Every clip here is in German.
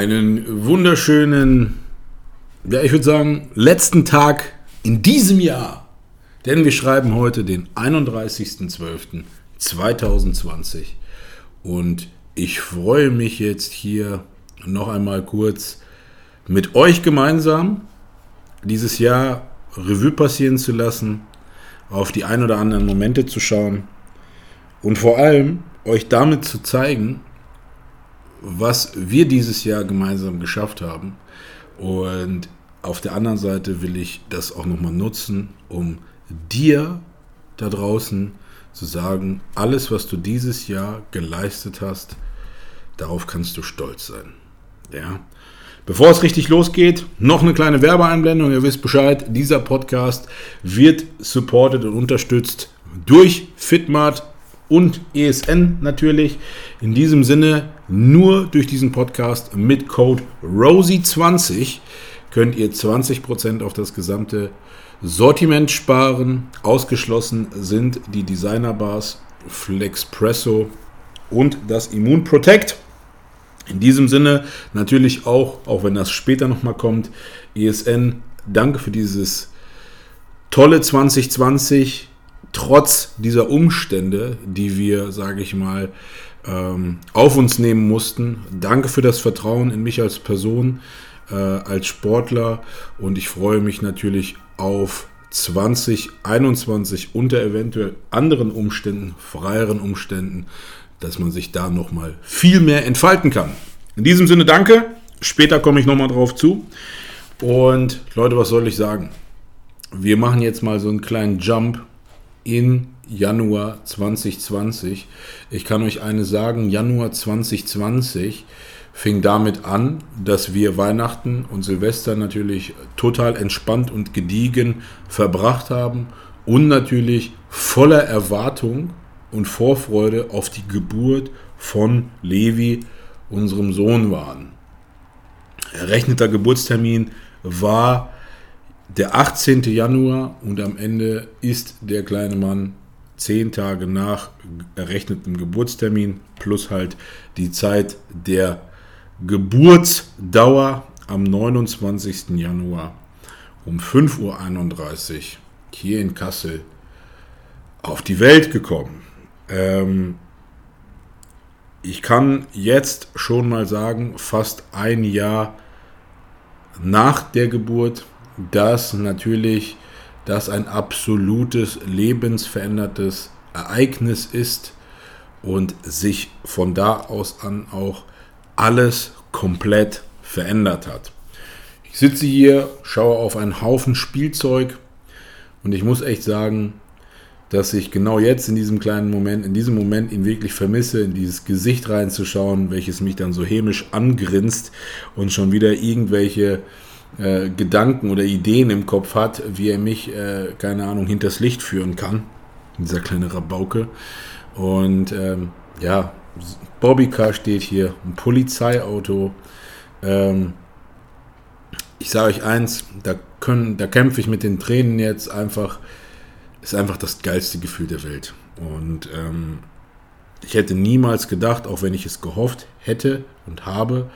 Einen wunderschönen, ja, ich würde sagen, letzten Tag in diesem Jahr. Denn wir schreiben heute den 31.12.2020. Und ich freue mich jetzt hier noch einmal kurz mit euch gemeinsam dieses Jahr Revue passieren zu lassen, auf die ein oder anderen Momente zu schauen und vor allem euch damit zu zeigen, was wir dieses Jahr gemeinsam geschafft haben. Und auf der anderen Seite will ich das auch nochmal nutzen, um dir da draußen zu sagen, alles, was du dieses Jahr geleistet hast, darauf kannst du stolz sein. Ja. Bevor es richtig losgeht, noch eine kleine Werbeeinblendung. Ihr wisst Bescheid, dieser Podcast wird supported und unterstützt durch Fitmart und ESN natürlich. In diesem Sinne, nur durch diesen Podcast mit Code ROSY20 könnt ihr 20% auf das gesamte Sortiment sparen. Ausgeschlossen sind die Designer Bars, Flexpresso und das Immun Protect. In diesem Sinne natürlich auch, auch wenn das später nochmal kommt, ESN, danke für dieses tolle 2020, trotz dieser Umstände, die wir, sage ich mal, ähm, auf uns nehmen mussten. Danke für das Vertrauen in mich als Person, äh, als Sportler und ich freue mich natürlich auf 2021 unter eventuell anderen Umständen, freieren Umständen, dass man sich da nochmal viel mehr entfalten kann. In diesem Sinne danke. Später komme ich nochmal drauf zu. Und Leute, was soll ich sagen? Wir machen jetzt mal so einen kleinen Jump in Januar 2020. Ich kann euch eine sagen, Januar 2020 fing damit an, dass wir Weihnachten und Silvester natürlich total entspannt und gediegen verbracht haben und natürlich voller Erwartung und Vorfreude auf die Geburt von Levi, unserem Sohn, waren. Errechneter Geburtstermin war der 18. Januar und am Ende ist der kleine Mann zehn Tage nach errechnetem Geburtstermin plus halt die Zeit der Geburtsdauer am 29. Januar um 5.31 Uhr hier in Kassel auf die Welt gekommen. Ähm, ich kann jetzt schon mal sagen, fast ein Jahr nach der Geburt, dass natürlich das ein absolutes lebensverändertes Ereignis ist und sich von da aus an auch alles komplett verändert hat. Ich sitze hier, schaue auf einen Haufen Spielzeug und ich muss echt sagen, dass ich genau jetzt in diesem kleinen Moment, in diesem Moment ihn wirklich vermisse, in dieses Gesicht reinzuschauen, welches mich dann so hämisch angrinst und schon wieder irgendwelche äh, Gedanken oder Ideen im Kopf hat, wie er mich, äh, keine Ahnung, hinters Licht führen kann. Dieser kleine Rabauke. Und ähm, ja, Bobbycar steht hier, ein Polizeiauto. Ähm, ich sage euch eins, da, da kämpfe ich mit den Tränen jetzt einfach. Ist einfach das geilste Gefühl der Welt. Und ähm, ich hätte niemals gedacht, auch wenn ich es gehofft hätte und habe,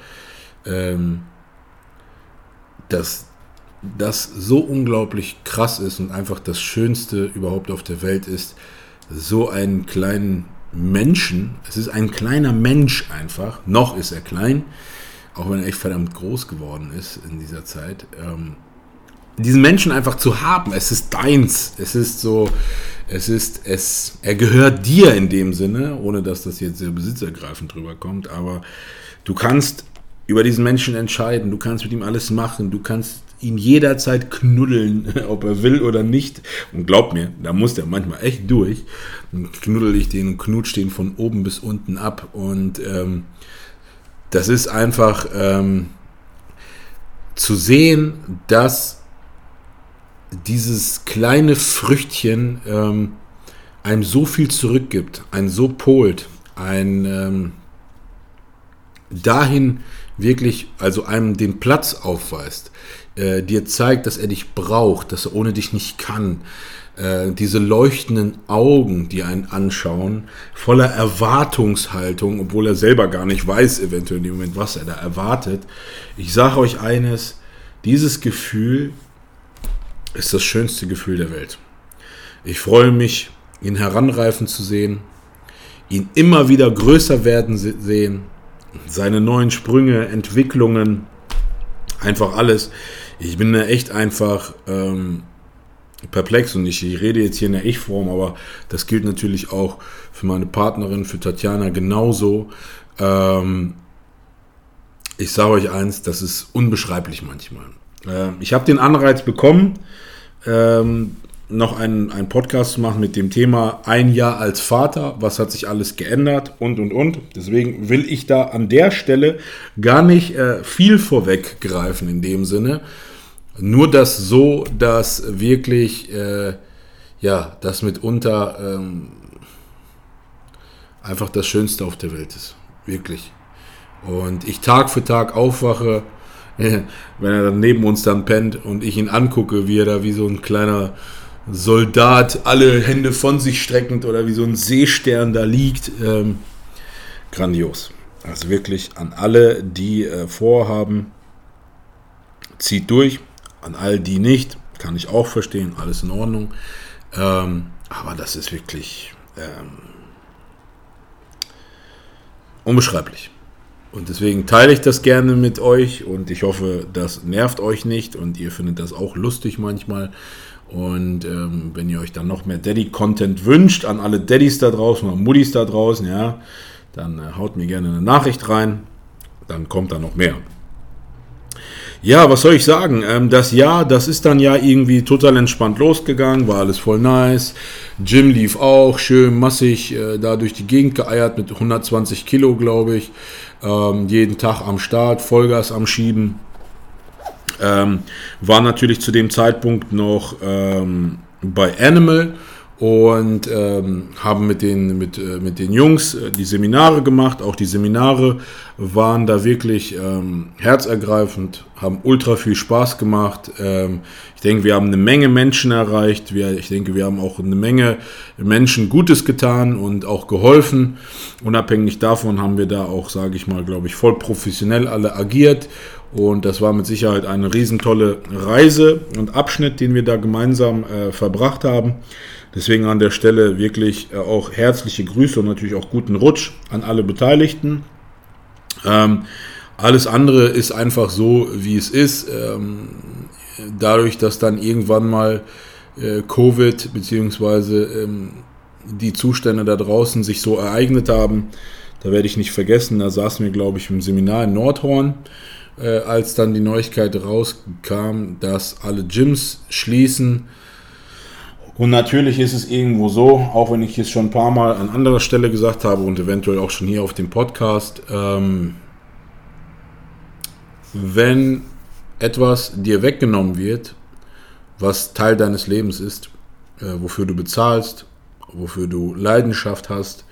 ähm, dass das so unglaublich krass ist und einfach das Schönste überhaupt auf der Welt ist, so einen kleinen Menschen, es ist ein kleiner Mensch einfach, noch ist er klein, auch wenn er echt verdammt groß geworden ist in dieser Zeit, ähm, diesen Menschen einfach zu haben, es ist deins, es ist so, es ist, es, er gehört dir in dem Sinne, ohne dass das jetzt sehr besitzergreifend drüber kommt, aber du kannst über diesen Menschen entscheiden. Du kannst mit ihm alles machen. Du kannst ihn jederzeit knuddeln, ob er will oder nicht. Und glaub mir, da muss der manchmal echt durch. Dann knuddel ich den und knutsch den von oben bis unten ab. Und ähm, das ist einfach, ähm, zu sehen, dass dieses kleine Früchtchen ähm, einem so viel zurückgibt, einen so polt, ein ähm, dahin wirklich, also einem den Platz aufweist, äh, dir zeigt, dass er dich braucht, dass er ohne dich nicht kann, äh, diese leuchtenden Augen, die einen anschauen, voller Erwartungshaltung, obwohl er selber gar nicht weiß, eventuell in dem Moment, was er da erwartet. Ich sage euch eines, dieses Gefühl ist das schönste Gefühl der Welt. Ich freue mich, ihn heranreifen zu sehen, ihn immer wieder größer werden sehen, seine neuen Sprünge, Entwicklungen, einfach alles. Ich bin da echt einfach ähm, perplex und ich, ich rede jetzt hier in der Ich-Form, aber das gilt natürlich auch für meine Partnerin, für Tatjana genauso. Ähm, ich sage euch eins, das ist unbeschreiblich manchmal. Ähm, ich habe den Anreiz bekommen, ähm, noch einen, einen Podcast zu machen mit dem Thema Ein Jahr als Vater, was hat sich alles geändert und und und. Deswegen will ich da an der Stelle gar nicht äh, viel vorweggreifen in dem Sinne. Nur das so, dass wirklich, äh, ja, das mitunter ähm, einfach das Schönste auf der Welt ist. Wirklich. Und ich Tag für Tag aufwache, wenn er dann neben uns dann pennt und ich ihn angucke, wie er da wie so ein kleiner Soldat alle Hände von sich streckend oder wie so ein Seestern da liegt. Ähm, grandios. Also wirklich an alle, die äh, vorhaben, zieht durch. An all die nicht, kann ich auch verstehen, alles in Ordnung. Ähm, aber das ist wirklich ähm, unbeschreiblich. Und deswegen teile ich das gerne mit euch und ich hoffe, das nervt euch nicht und ihr findet das auch lustig manchmal. Und ähm, wenn ihr euch dann noch mehr Daddy-Content wünscht, an alle Daddys da draußen oder Muddis da draußen, ja, dann äh, haut mir gerne eine Nachricht rein. Dann kommt da noch mehr. Ja, was soll ich sagen? Ähm, das Jahr, das ist dann ja irgendwie total entspannt losgegangen, war alles voll nice. Gym lief auch schön massig äh, da durch die Gegend geeiert mit 120 Kilo, glaube ich. Ähm, jeden Tag am Start, Vollgas am Schieben. Ähm, war natürlich zu dem Zeitpunkt noch ähm, bei Animal und ähm, haben mit den, mit, äh, mit den Jungs äh, die Seminare gemacht. Auch die Seminare waren da wirklich ähm, herzergreifend, haben ultra viel Spaß gemacht. Ähm, ich denke, wir haben eine Menge Menschen erreicht. Wir, ich denke, wir haben auch eine Menge Menschen Gutes getan und auch geholfen. Unabhängig davon haben wir da auch, sage ich mal, glaube ich, voll professionell alle agiert. Und das war mit Sicherheit eine riesentolle Reise und Abschnitt, den wir da gemeinsam äh, verbracht haben. Deswegen an der Stelle wirklich äh, auch herzliche Grüße und natürlich auch guten Rutsch an alle Beteiligten. Ähm, alles andere ist einfach so, wie es ist. Ähm, dadurch, dass dann irgendwann mal äh, Covid bzw. Ähm, die Zustände da draußen sich so ereignet haben, da werde ich nicht vergessen, da saßen wir, glaube ich, im Seminar in Nordhorn, äh, als dann die Neuigkeit rauskam, dass alle Gyms schließen und natürlich ist es irgendwo so, auch wenn ich es schon ein paar Mal an anderer Stelle gesagt habe und eventuell auch schon hier auf dem Podcast, ähm, wenn etwas dir weggenommen wird, was Teil deines Lebens ist, äh, wofür du bezahlst, wofür du Leidenschaft hast,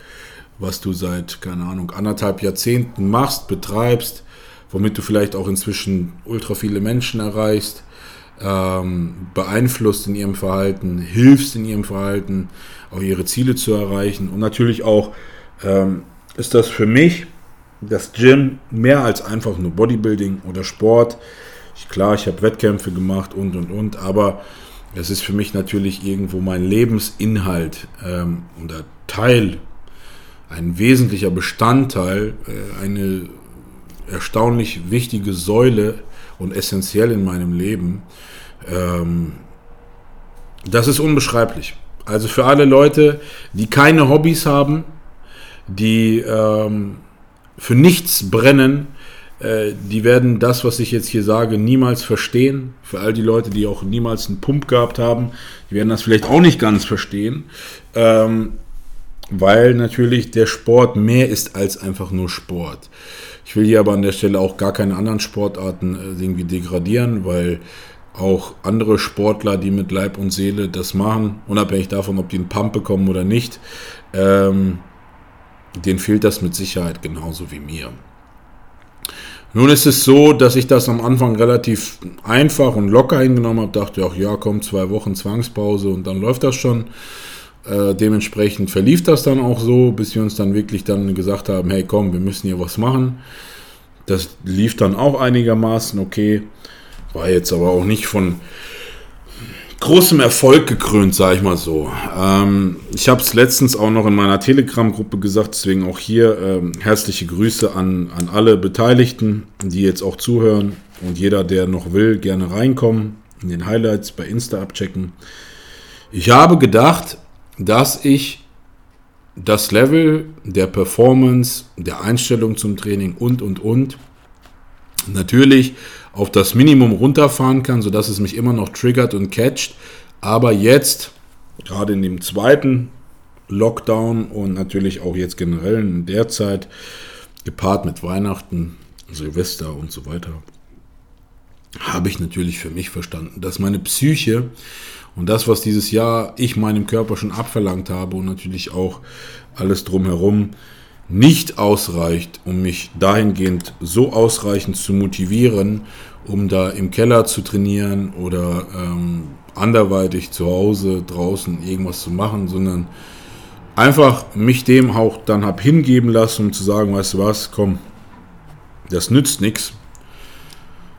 was du seit, keine Ahnung, anderthalb Jahrzehnten machst, betreibst, womit du vielleicht auch inzwischen ultra viele Menschen erreichst, ähm, beeinflusst in ihrem Verhalten, hilfst in ihrem Verhalten, auch ihre Ziele zu erreichen. Und natürlich auch ähm, ist das für mich das Gym mehr als einfach nur Bodybuilding oder Sport. Ich, klar, ich habe Wettkämpfe gemacht und und und, aber es ist für mich natürlich irgendwo mein Lebensinhalt ähm, oder Teil, ein wesentlicher Bestandteil, äh, eine erstaunlich wichtige Säule und essentiell in meinem Leben. Ähm, das ist unbeschreiblich. Also für alle Leute, die keine Hobbys haben, die ähm, für nichts brennen, äh, die werden das, was ich jetzt hier sage, niemals verstehen. Für all die Leute, die auch niemals einen Pump gehabt haben, die werden das vielleicht auch nicht ganz verstehen. Ähm, weil natürlich der Sport mehr ist als einfach nur Sport. Ich will hier aber an der Stelle auch gar keine anderen Sportarten äh, irgendwie degradieren, weil auch andere Sportler, die mit Leib und Seele das machen, unabhängig davon, ob die einen Pump bekommen oder nicht, ähm, denen fehlt das mit Sicherheit genauso wie mir. Nun ist es so, dass ich das am Anfang relativ einfach und locker hingenommen habe. Dachte auch, ja, komm, zwei Wochen Zwangspause und dann läuft das schon. Äh, dementsprechend verlief das dann auch so, bis wir uns dann wirklich dann gesagt haben, hey, komm, wir müssen hier was machen. Das lief dann auch einigermaßen okay. War jetzt aber auch nicht von großem Erfolg gekrönt, sage ich mal so. Ähm, ich habe es letztens auch noch in meiner Telegram-Gruppe gesagt, deswegen auch hier ähm, herzliche Grüße an, an alle Beteiligten, die jetzt auch zuhören und jeder, der noch will, gerne reinkommen, in den Highlights bei Insta abchecken. Ich habe gedacht, dass ich das Level der Performance, der Einstellung zum Training und, und, und natürlich auf das Minimum runterfahren kann, sodass es mich immer noch triggert und catcht. Aber jetzt, gerade in dem zweiten Lockdown und natürlich auch jetzt generell in der Zeit, gepaart mit Weihnachten, Silvester und so weiter, habe ich natürlich für mich verstanden, dass meine Psyche und das, was dieses Jahr ich meinem Körper schon abverlangt habe und natürlich auch alles drumherum, nicht ausreicht, um mich dahingehend so ausreichend zu motivieren, um da im Keller zu trainieren oder ähm, anderweitig zu Hause draußen irgendwas zu machen, sondern einfach mich dem auch dann hab hingeben lassen, um zu sagen, weißt du was, komm, das nützt nichts.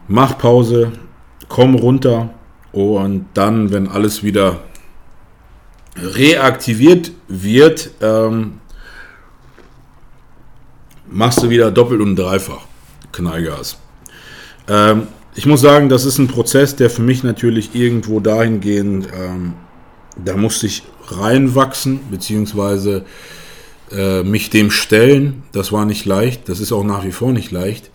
Mach Pause, komm runter und dann, wenn alles wieder reaktiviert wird, ähm, machst du wieder doppelt und dreifach Knallgas. Ähm, ich muss sagen, das ist ein Prozess, der für mich natürlich irgendwo dahingehend, ähm, da musste ich reinwachsen, beziehungsweise äh, mich dem stellen. Das war nicht leicht, das ist auch nach wie vor nicht leicht,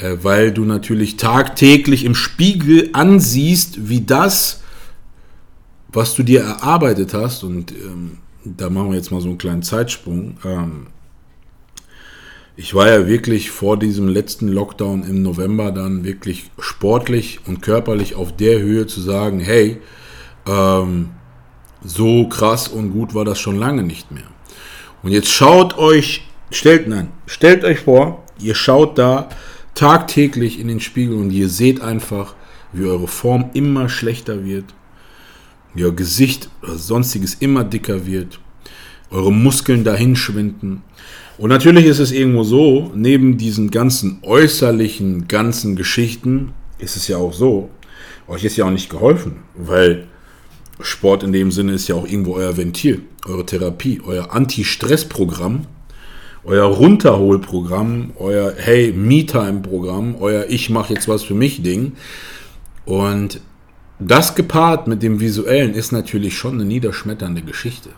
äh, weil du natürlich tagtäglich im Spiegel ansiehst, wie das, was du dir erarbeitet hast, und ähm, da machen wir jetzt mal so einen kleinen Zeitsprung, ähm, ich war ja wirklich vor diesem letzten Lockdown im November dann wirklich sportlich und körperlich auf der Höhe zu sagen, hey, ähm, so krass und gut war das schon lange nicht mehr. Und jetzt schaut euch, stellt, nein, stellt euch vor, ihr schaut da tagtäglich in den Spiegel und ihr seht einfach, wie eure Form immer schlechter wird, wie euer Gesicht oder sonstiges immer dicker wird, eure Muskeln dahin schwinden, und natürlich ist es irgendwo so, neben diesen ganzen äußerlichen, ganzen Geschichten, ist es ja auch so, euch ist ja auch nicht geholfen, weil Sport in dem Sinne ist ja auch irgendwo euer Ventil, eure Therapie, euer Anti-Stress-Programm, euer Runterholprogramm, euer Hey, Me-Time-Programm, euer Ich mache jetzt was für mich Ding. Und das gepaart mit dem Visuellen ist natürlich schon eine niederschmetternde Geschichte.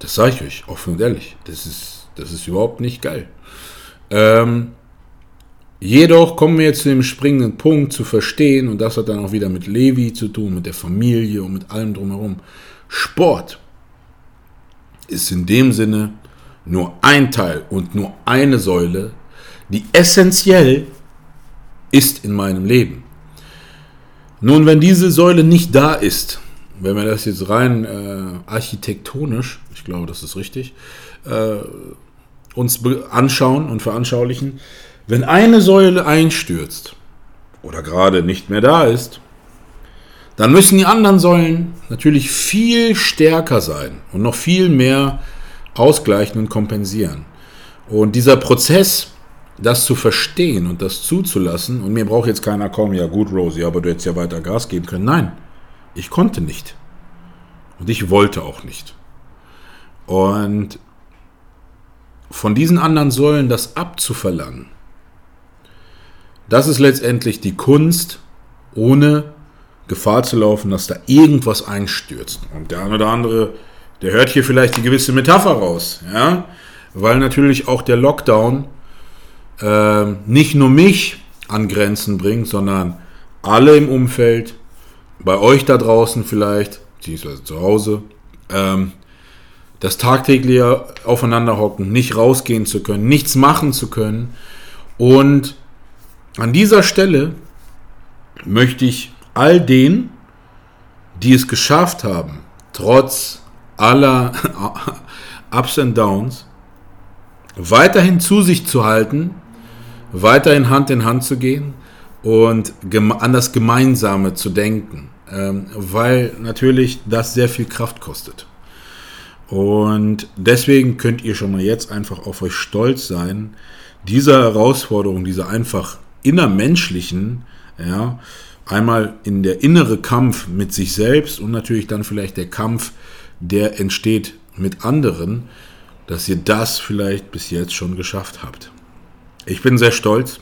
Das sage ich euch offen und ehrlich. Das ist das ist überhaupt nicht geil. Ähm, jedoch kommen wir jetzt zu dem springenden Punkt zu verstehen, und das hat dann auch wieder mit Levi zu tun, mit der Familie und mit allem drumherum. Sport ist in dem Sinne nur ein Teil und nur eine Säule, die essentiell ist in meinem Leben. Nun, wenn diese Säule nicht da ist, wenn wir das jetzt rein äh, architektonisch, ich glaube, das ist richtig, äh, uns anschauen und veranschaulichen, wenn eine Säule einstürzt oder gerade nicht mehr da ist, dann müssen die anderen Säulen natürlich viel stärker sein und noch viel mehr ausgleichen und kompensieren. Und dieser Prozess, das zu verstehen und das zuzulassen, und mir braucht jetzt keiner kommen, ja gut, Rosie, aber du hättest ja weiter Gas geben können. Nein, ich konnte nicht. Und ich wollte auch nicht. Und von diesen anderen Säulen das abzuverlangen, das ist letztendlich die Kunst, ohne Gefahr zu laufen, dass da irgendwas einstürzt. Und der eine oder andere, der hört hier vielleicht die gewisse Metapher raus, ja, weil natürlich auch der Lockdown äh, nicht nur mich an Grenzen bringt, sondern alle im Umfeld, bei euch da draußen vielleicht, beziehungsweise zu Hause, ähm, das tagtägliche Aufeinanderhocken, nicht rausgehen zu können, nichts machen zu können. Und an dieser Stelle möchte ich all denen, die es geschafft haben, trotz aller Ups und Downs, weiterhin zu sich zu halten, weiterhin Hand in Hand zu gehen und an das Gemeinsame zu denken, ähm, weil natürlich das sehr viel Kraft kostet. Und deswegen könnt ihr schon mal jetzt einfach auf euch stolz sein, dieser Herausforderung, dieser einfach innermenschlichen, ja, einmal in der innere Kampf mit sich selbst und natürlich dann vielleicht der Kampf, der entsteht mit anderen, dass ihr das vielleicht bis jetzt schon geschafft habt. Ich bin sehr stolz,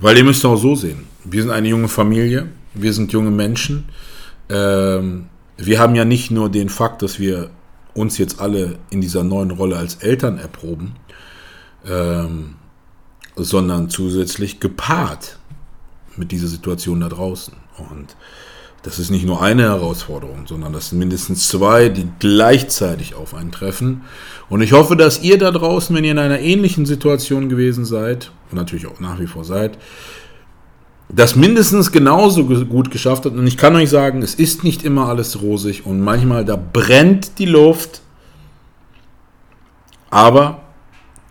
weil ihr müsst auch so sehen. Wir sind eine junge Familie, wir sind junge Menschen. Ähm, wir haben ja nicht nur den Fakt, dass wir uns jetzt alle in dieser neuen Rolle als Eltern erproben, ähm, sondern zusätzlich gepaart mit dieser Situation da draußen. Und das ist nicht nur eine Herausforderung, sondern das sind mindestens zwei, die gleichzeitig auf einen treffen. Und ich hoffe, dass ihr da draußen, wenn ihr in einer ähnlichen Situation gewesen seid, und natürlich auch nach wie vor seid, das mindestens genauso gut geschafft habt. Und ich kann euch sagen, es ist nicht immer alles rosig und manchmal da brennt die Luft. Aber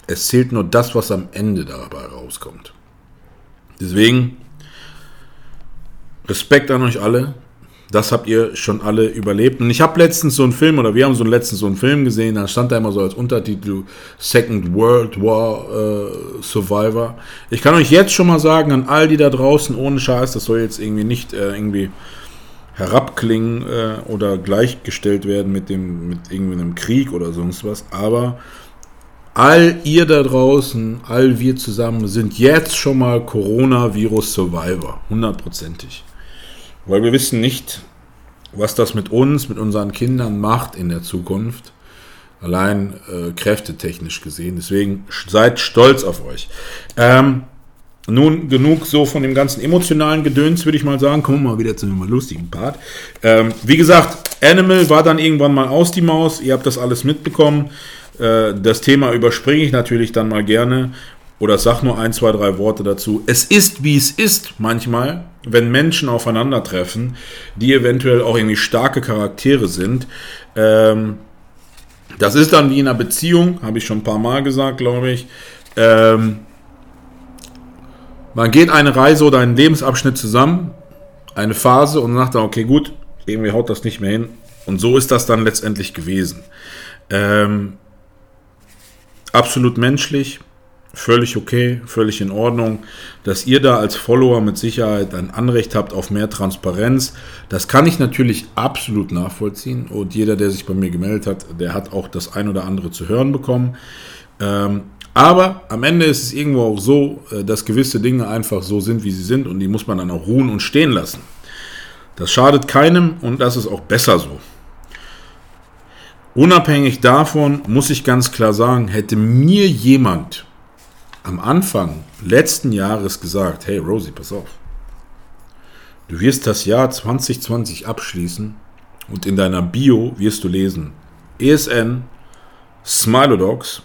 es zählt nur das, was am Ende dabei rauskommt. Deswegen Respekt an euch alle. Das habt ihr schon alle überlebt. Und ich habe letztens so einen Film, oder wir haben so letztens so einen Film gesehen, da stand da immer so als Untertitel Second World War äh, Survivor. Ich kann euch jetzt schon mal sagen, an all die da draußen, ohne Scheiß, das soll jetzt irgendwie nicht äh, irgendwie herabklingen äh, oder gleichgestellt werden mit dem, mit irgendwie einem Krieg oder sonst was, aber all ihr da draußen, all wir zusammen sind jetzt schon mal Coronavirus Survivor. Hundertprozentig. Weil wir wissen nicht, was das mit uns, mit unseren Kindern macht in der Zukunft. Allein äh, kräftetechnisch gesehen. Deswegen seid stolz auf euch. Ähm, nun, genug so von dem ganzen emotionalen Gedöns, würde ich mal sagen. Kommen wir mal wieder zu einem lustigen Part. Ähm, wie gesagt, Animal war dann irgendwann mal aus die Maus. Ihr habt das alles mitbekommen. Äh, das Thema überspringe ich natürlich dann mal gerne oder sag nur ein, zwei, drei Worte dazu. Es ist, wie es ist manchmal, wenn Menschen aufeinandertreffen, die eventuell auch irgendwie starke Charaktere sind. Ähm, das ist dann wie in einer Beziehung, habe ich schon ein paar Mal gesagt, glaube ich. Ähm, man geht eine Reise oder einen Lebensabschnitt zusammen, eine Phase und sagt dann, okay, gut, irgendwie haut das nicht mehr hin. Und so ist das dann letztendlich gewesen. Ähm, absolut menschlich, völlig okay, völlig in Ordnung. Dass ihr da als Follower mit Sicherheit ein Anrecht habt auf mehr Transparenz, das kann ich natürlich absolut nachvollziehen. Und jeder, der sich bei mir gemeldet hat, der hat auch das ein oder andere zu hören bekommen. Ähm, aber am Ende ist es irgendwo auch so, äh, dass gewisse Dinge einfach so sind, wie sie sind und die muss man dann auch ruhen und stehen lassen. Das schadet keinem und das ist auch besser so. Unabhängig davon muss ich ganz klar sagen, hätte mir jemand am Anfang letzten Jahres gesagt, hey Rosie, pass auf. Du wirst das Jahr 2020 abschließen und in deiner Bio wirst du lesen ESN, Smilodogs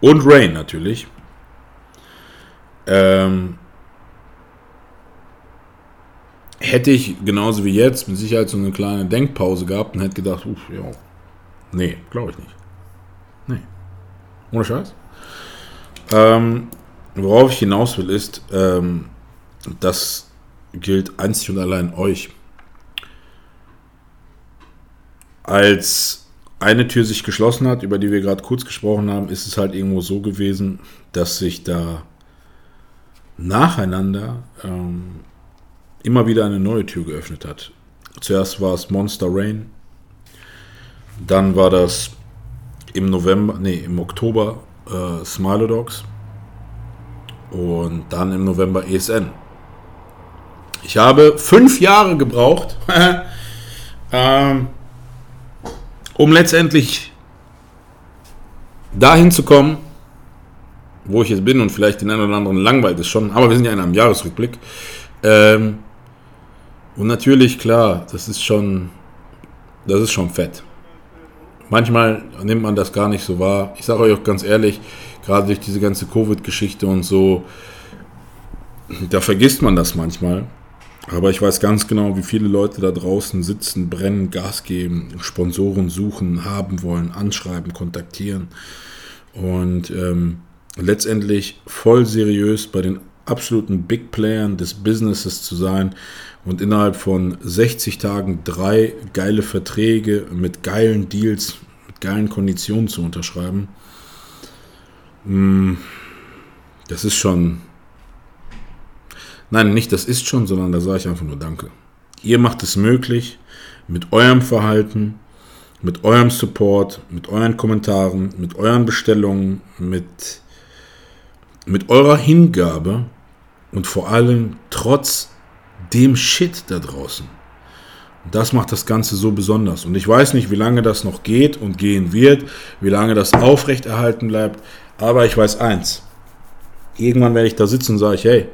und Rain natürlich. Ähm, hätte ich genauso wie jetzt mit Sicherheit so eine kleine Denkpause gehabt und hätte gedacht, uff, ja, nee, glaube ich nicht. Nee. Ohne Scheiß. Ähm, worauf ich hinaus will, ist, ähm, das gilt einzig und allein euch. Als eine Tür sich geschlossen hat, über die wir gerade kurz gesprochen haben, ist es halt irgendwo so gewesen, dass sich da nacheinander ähm, immer wieder eine neue Tür geöffnet hat. Zuerst war es Monster Rain, dann war das im November, nee, im Oktober äh, Smilodogs und dann im November ESN. Ich habe fünf Jahre gebraucht, ähm, um letztendlich dahin zu kommen, wo ich jetzt bin und vielleicht den einen oder anderen langweilt es schon, aber wir sind ja in einem Jahresrückblick. Ähm, und natürlich, klar, das ist schon, das ist schon fett. Manchmal nimmt man das gar nicht so wahr. Ich sage euch auch ganz ehrlich, gerade durch diese ganze Covid-Geschichte und so, da vergisst man das manchmal. Aber ich weiß ganz genau, wie viele Leute da draußen sitzen, brennen, Gas geben, Sponsoren suchen, haben wollen, anschreiben, kontaktieren. Und ähm, letztendlich voll seriös bei den absoluten Big Playern des Businesses zu sein und innerhalb von 60 Tagen drei geile Verträge mit geilen Deals, mit geilen Konditionen zu unterschreiben. Hm, das ist schon Nein, nicht das ist schon, sondern da sage ich einfach nur Danke. Ihr macht es möglich mit eurem Verhalten, mit eurem Support, mit euren Kommentaren, mit euren Bestellungen, mit, mit eurer Hingabe und vor allem trotz dem Shit da draußen. Das macht das Ganze so besonders. Und ich weiß nicht, wie lange das noch geht und gehen wird, wie lange das aufrechterhalten bleibt. Aber ich weiß eins. Irgendwann werde ich da sitzen und sage ich, hey,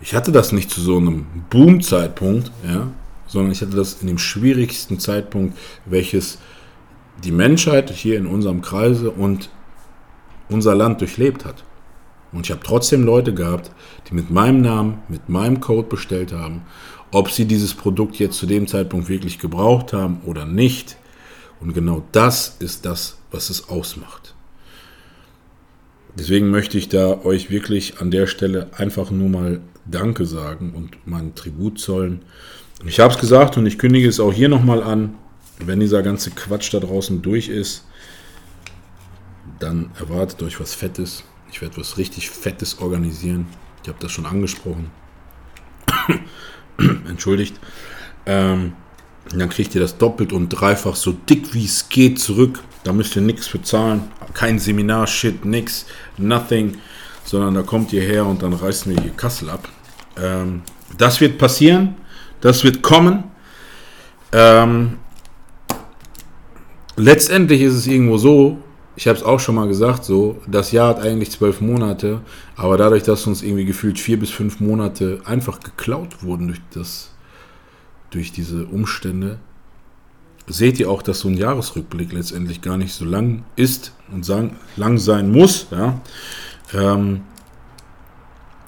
ich hatte das nicht zu so einem Boom-Zeitpunkt, ja, sondern ich hatte das in dem schwierigsten Zeitpunkt, welches die Menschheit hier in unserem Kreise und unser Land durchlebt hat. Und ich habe trotzdem Leute gehabt, die mit meinem Namen, mit meinem Code bestellt haben. Ob sie dieses Produkt jetzt zu dem Zeitpunkt wirklich gebraucht haben oder nicht. Und genau das ist das, was es ausmacht. Deswegen möchte ich da euch wirklich an der Stelle einfach nur mal Danke sagen und meinen Tribut zollen. Ich habe es gesagt und ich kündige es auch hier nochmal an. Wenn dieser ganze Quatsch da draußen durch ist, dann erwartet euch was Fettes. Ich werde was richtig Fettes organisieren. Ich habe das schon angesprochen. Entschuldigt. Ähm, dann kriegt ihr das doppelt und dreifach so dick wie es geht zurück. Da müsst ihr nichts bezahlen. Kein Seminar-Shit, nix, nothing sondern da kommt ihr her und dann reißen wir hier Kassel ab. Ähm, das wird passieren, das wird kommen. Ähm, letztendlich ist es irgendwo so, ich habe es auch schon mal gesagt, so, das Jahr hat eigentlich zwölf Monate, aber dadurch, dass uns irgendwie gefühlt vier bis fünf Monate einfach geklaut wurden durch, das, durch diese Umstände, seht ihr auch, dass so ein Jahresrückblick letztendlich gar nicht so lang ist und sagen, lang sein muss. Ja. Ähm,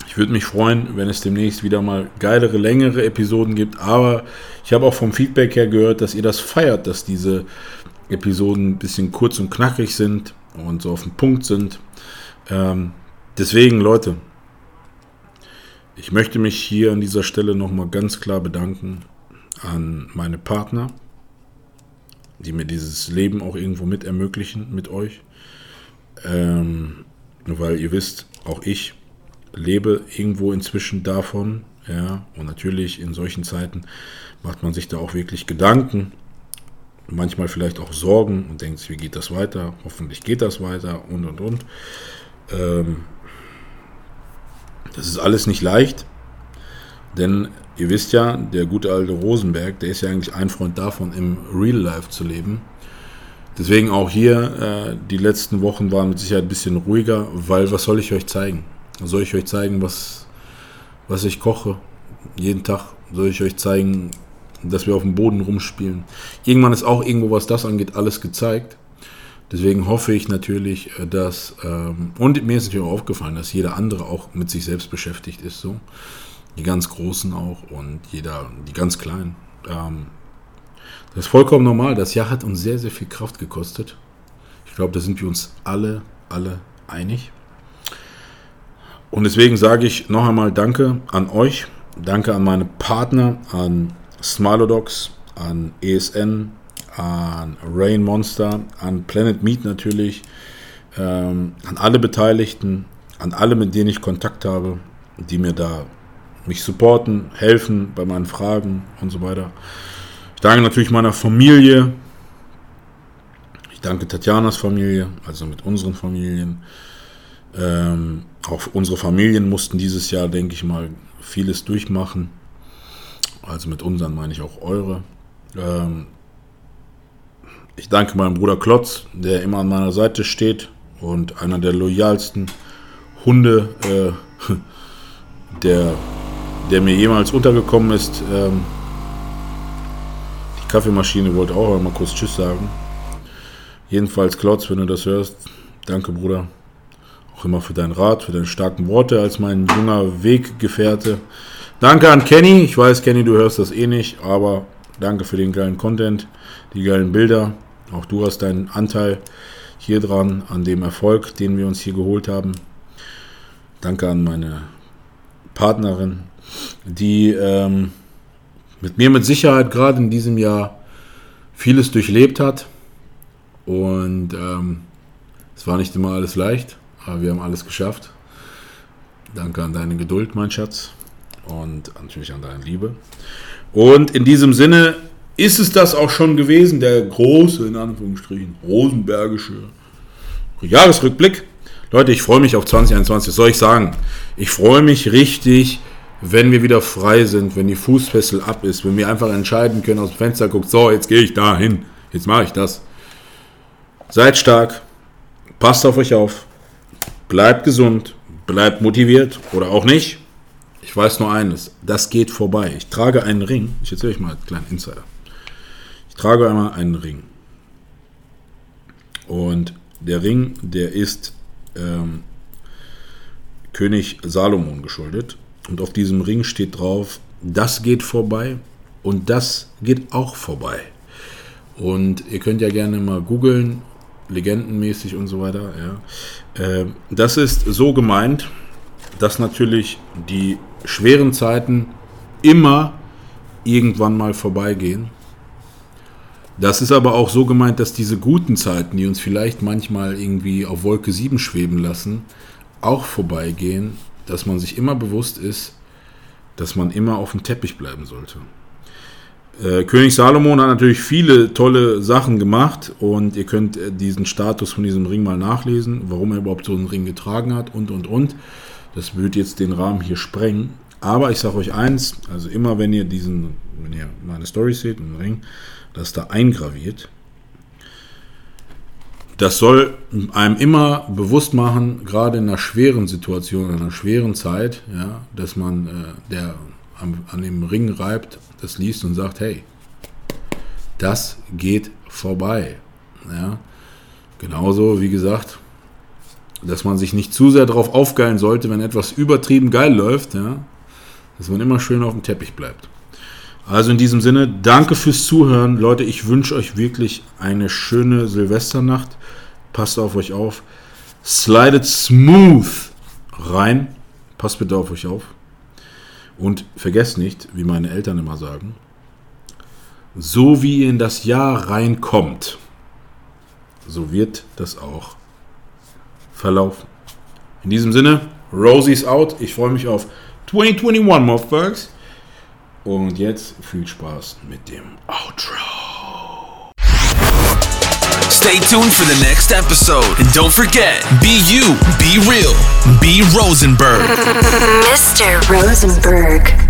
ich würde mich freuen, wenn es demnächst wieder mal geilere, längere Episoden gibt. Aber ich habe auch vom Feedback her gehört, dass ihr das feiert, dass diese Episoden ein bisschen kurz und knackig sind und so auf den Punkt sind. Ähm, deswegen, Leute, ich möchte mich hier an dieser Stelle nochmal ganz klar bedanken an meine Partner, die mir dieses Leben auch irgendwo mit ermöglichen mit euch. Ähm, weil ihr wisst, auch ich lebe irgendwo inzwischen davon. Ja, und natürlich in solchen Zeiten macht man sich da auch wirklich Gedanken, manchmal vielleicht auch Sorgen und denkt, wie geht das weiter? Hoffentlich geht das weiter und und und. Ähm, das ist alles nicht leicht, denn ihr wisst ja, der gute alte Rosenberg, der ist ja eigentlich ein Freund davon, im Real Life zu leben. Deswegen auch hier, äh, die letzten Wochen waren mit Sicherheit ein bisschen ruhiger, weil was soll ich euch zeigen? Soll ich euch zeigen, was, was ich koche? Jeden Tag soll ich euch zeigen, dass wir auf dem Boden rumspielen. Irgendwann ist auch irgendwo, was das angeht, alles gezeigt. Deswegen hoffe ich natürlich, äh, dass, ähm, und mir ist natürlich auch aufgefallen, dass jeder andere auch mit sich selbst beschäftigt ist, so. Die ganz Großen auch und jeder, die ganz Kleinen. Ähm, das ist vollkommen normal. Das Jahr hat uns sehr, sehr viel Kraft gekostet. Ich glaube, da sind wir uns alle, alle einig. Und deswegen sage ich noch einmal Danke an euch. Danke an meine Partner, an Smilodogs, an ESN, an Rain Monster, an Planet Meat natürlich, ähm, an alle Beteiligten, an alle, mit denen ich Kontakt habe, die mir da mich supporten, helfen bei meinen Fragen und so weiter. Ich danke natürlich meiner Familie. Ich danke Tatjanas Familie, also mit unseren Familien. Ähm, auch unsere Familien mussten dieses Jahr, denke ich mal, vieles durchmachen. Also mit unseren meine ich auch eure. Ähm, ich danke meinem Bruder Klotz, der immer an meiner Seite steht und einer der loyalsten Hunde, äh, der, der mir jemals untergekommen ist. Ähm, die Kaffeemaschine wollte auch mal kurz Tschüss sagen. Jedenfalls, Klotz, wenn du das hörst, danke, Bruder. Auch immer für deinen Rat, für deine starken Worte als mein junger Weggefährte. Danke an Kenny. Ich weiß, Kenny, du hörst das eh nicht, aber danke für den geilen Content, die geilen Bilder. Auch du hast deinen Anteil hier dran, an dem Erfolg, den wir uns hier geholt haben. Danke an meine Partnerin, die ähm, mit mir mit Sicherheit gerade in diesem Jahr vieles durchlebt hat. Und ähm, es war nicht immer alles leicht, aber wir haben alles geschafft. Danke an deine Geduld, mein Schatz und natürlich an deine Liebe. Und in diesem Sinne ist es das auch schon gewesen, der große, in Anführungsstrichen, Rosenbergische Jahresrückblick. Leute, ich freue mich auf 2021. Was soll ich sagen? Ich freue mich richtig, wenn wir wieder frei sind, wenn die Fußfessel ab ist, wenn wir einfach entscheiden können, aus dem Fenster guckt, so, jetzt gehe ich da hin, jetzt mache ich das. Seid stark, passt auf euch auf, bleibt gesund, bleibt motiviert oder auch nicht. Ich weiß nur eines, das geht vorbei. Ich trage einen Ring. Ich erzähle euch mal einen kleinen Insider. Ich trage einmal einen Ring. Und der Ring, der ist ähm, König Salomon geschuldet. Und auf diesem Ring steht drauf, das geht vorbei und das geht auch vorbei. Und ihr könnt ja gerne mal googeln, legendenmäßig und so weiter. Ja. Äh, das ist so gemeint, dass natürlich die schweren Zeiten immer irgendwann mal vorbeigehen. Das ist aber auch so gemeint, dass diese guten Zeiten, die uns vielleicht manchmal irgendwie auf Wolke 7 schweben lassen, auch vorbeigehen, dass man sich immer bewusst ist, dass man immer auf dem Teppich bleiben sollte. Äh, König Salomon hat natürlich viele tolle Sachen gemacht und ihr könnt diesen Status von diesem Ring mal nachlesen, warum er überhaupt so einen Ring getragen hat und und und. Das würde jetzt den Rahmen hier sprengen. Aber ich sage euch eins, also immer wenn ihr diesen, wenn ihr meine Story seht, einen Ring, das da eingraviert. Das soll einem immer bewusst machen, gerade in einer schweren Situation, in einer schweren Zeit, ja, dass man, äh, der am, an dem Ring reibt, das liest und sagt, hey, das geht vorbei. Ja. Genauso, wie gesagt, dass man sich nicht zu sehr darauf aufgeilen sollte, wenn etwas übertrieben geil läuft, ja, dass man immer schön auf dem Teppich bleibt. Also in diesem Sinne, danke fürs Zuhören. Leute, ich wünsche euch wirklich eine schöne Silvesternacht. Passt auf euch auf. Slidet smooth rein. Passt bitte auf euch auf. Und vergesst nicht, wie meine Eltern immer sagen, so wie ihr in das Jahr reinkommt, so wird das auch verlaufen. In diesem Sinne, Rosie's out. Ich freue mich auf 2021, Motherfuckers. Und jetzt viel Spaß mit dem Outro. Stay tuned for the next episode. And don't forget, be you, be real, be Rosenberg. Mr. Rosenberg.